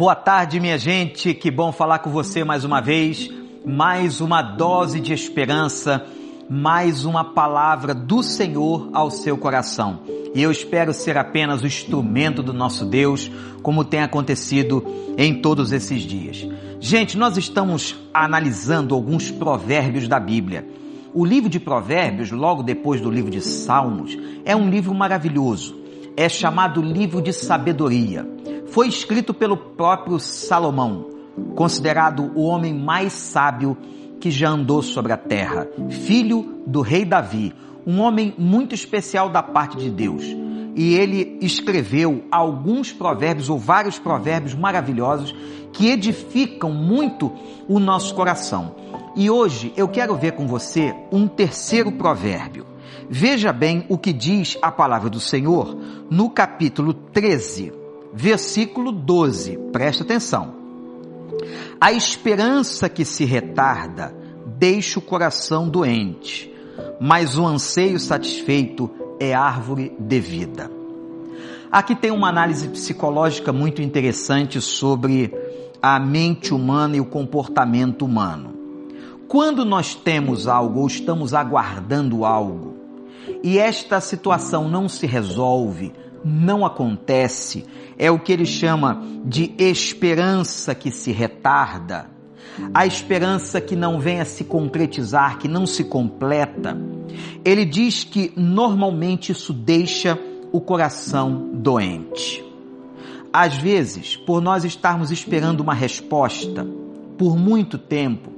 Boa tarde, minha gente. Que bom falar com você mais uma vez. Mais uma dose de esperança, mais uma palavra do Senhor ao seu coração. E eu espero ser apenas o instrumento do nosso Deus, como tem acontecido em todos esses dias. Gente, nós estamos analisando alguns provérbios da Bíblia. O livro de Provérbios, logo depois do livro de Salmos, é um livro maravilhoso. É chamado livro de sabedoria. Foi escrito pelo próprio Salomão, considerado o homem mais sábio que já andou sobre a terra, filho do rei Davi, um homem muito especial da parte de Deus. E ele escreveu alguns provérbios ou vários provérbios maravilhosos que edificam muito o nosso coração. E hoje eu quero ver com você um terceiro provérbio. Veja bem o que diz a palavra do Senhor no capítulo 13, versículo 12. Presta atenção. A esperança que se retarda deixa o coração doente, mas o anseio satisfeito é árvore de vida. Aqui tem uma análise psicológica muito interessante sobre a mente humana e o comportamento humano. Quando nós temos algo ou estamos aguardando algo e esta situação não se resolve, não acontece, é o que ele chama de esperança que se retarda, a esperança que não vem a se concretizar, que não se completa. Ele diz que normalmente isso deixa o coração doente. Às vezes, por nós estarmos esperando uma resposta por muito tempo,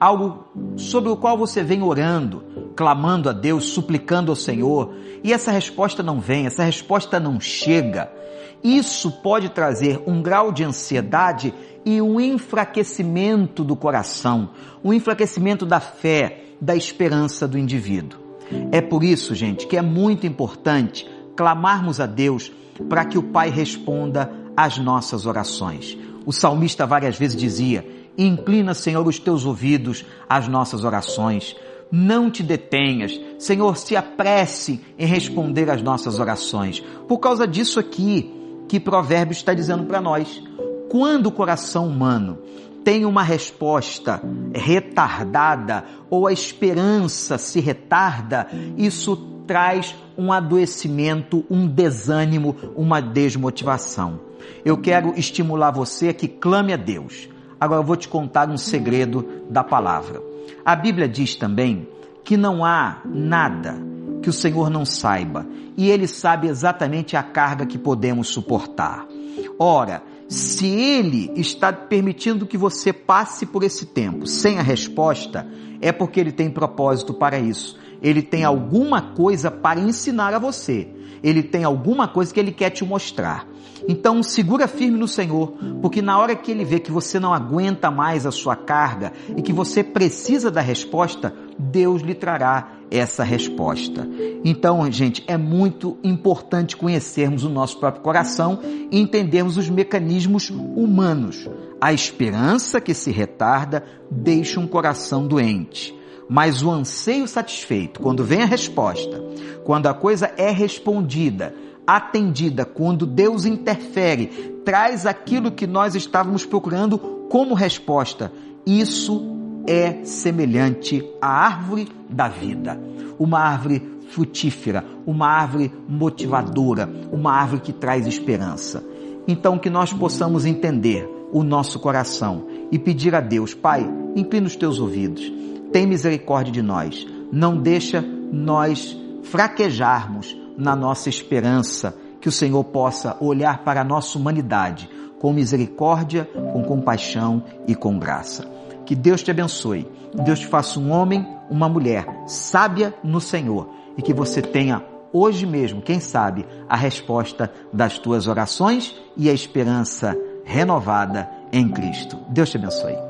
algo sobre o qual você vem orando, clamando a Deus, suplicando ao Senhor, e essa resposta não vem, essa resposta não chega. Isso pode trazer um grau de ansiedade e um enfraquecimento do coração, um enfraquecimento da fé, da esperança do indivíduo. É por isso, gente, que é muito importante clamarmos a Deus para que o Pai responda às nossas orações. O salmista várias vezes dizia: Inclina, Senhor, os teus ouvidos às nossas orações não te detenhas. Senhor, se apresse em responder às nossas orações. Por causa disso aqui que Provérbios está dizendo para nós. Quando o coração humano tem uma resposta retardada ou a esperança se retarda, isso traz um adoecimento, um desânimo, uma desmotivação. Eu quero estimular você a que clame a Deus. Agora eu vou te contar um segredo da palavra. A Bíblia diz também que não há nada que o Senhor não saiba e Ele sabe exatamente a carga que podemos suportar. Ora, se Ele está permitindo que você passe por esse tempo sem a resposta, é porque Ele tem propósito para isso. Ele tem alguma coisa para ensinar a você. Ele tem alguma coisa que Ele quer te mostrar. Então segura firme no Senhor, porque na hora que ele vê que você não aguenta mais a sua carga e que você precisa da resposta, Deus lhe trará essa resposta. Então, gente, é muito importante conhecermos o nosso próprio coração e entendermos os mecanismos humanos. A esperança que se retarda deixa um coração doente. Mas o anseio satisfeito, quando vem a resposta, quando a coisa é respondida, atendida, quando Deus interfere, traz aquilo que nós estávamos procurando como resposta. Isso é semelhante à árvore da vida, uma árvore frutífera, uma árvore motivadora, uma árvore que traz esperança. Então que nós possamos entender o nosso coração e pedir a Deus, Pai, inclina os teus ouvidos, tem misericórdia de nós, não deixa nós fraquejarmos na nossa esperança, que o Senhor possa olhar para a nossa humanidade com misericórdia, com compaixão e com graça. Que Deus te abençoe. Deus te faça um homem, uma mulher sábia no Senhor e que você tenha hoje mesmo, quem sabe, a resposta das tuas orações e a esperança renovada em Cristo. Deus te abençoe.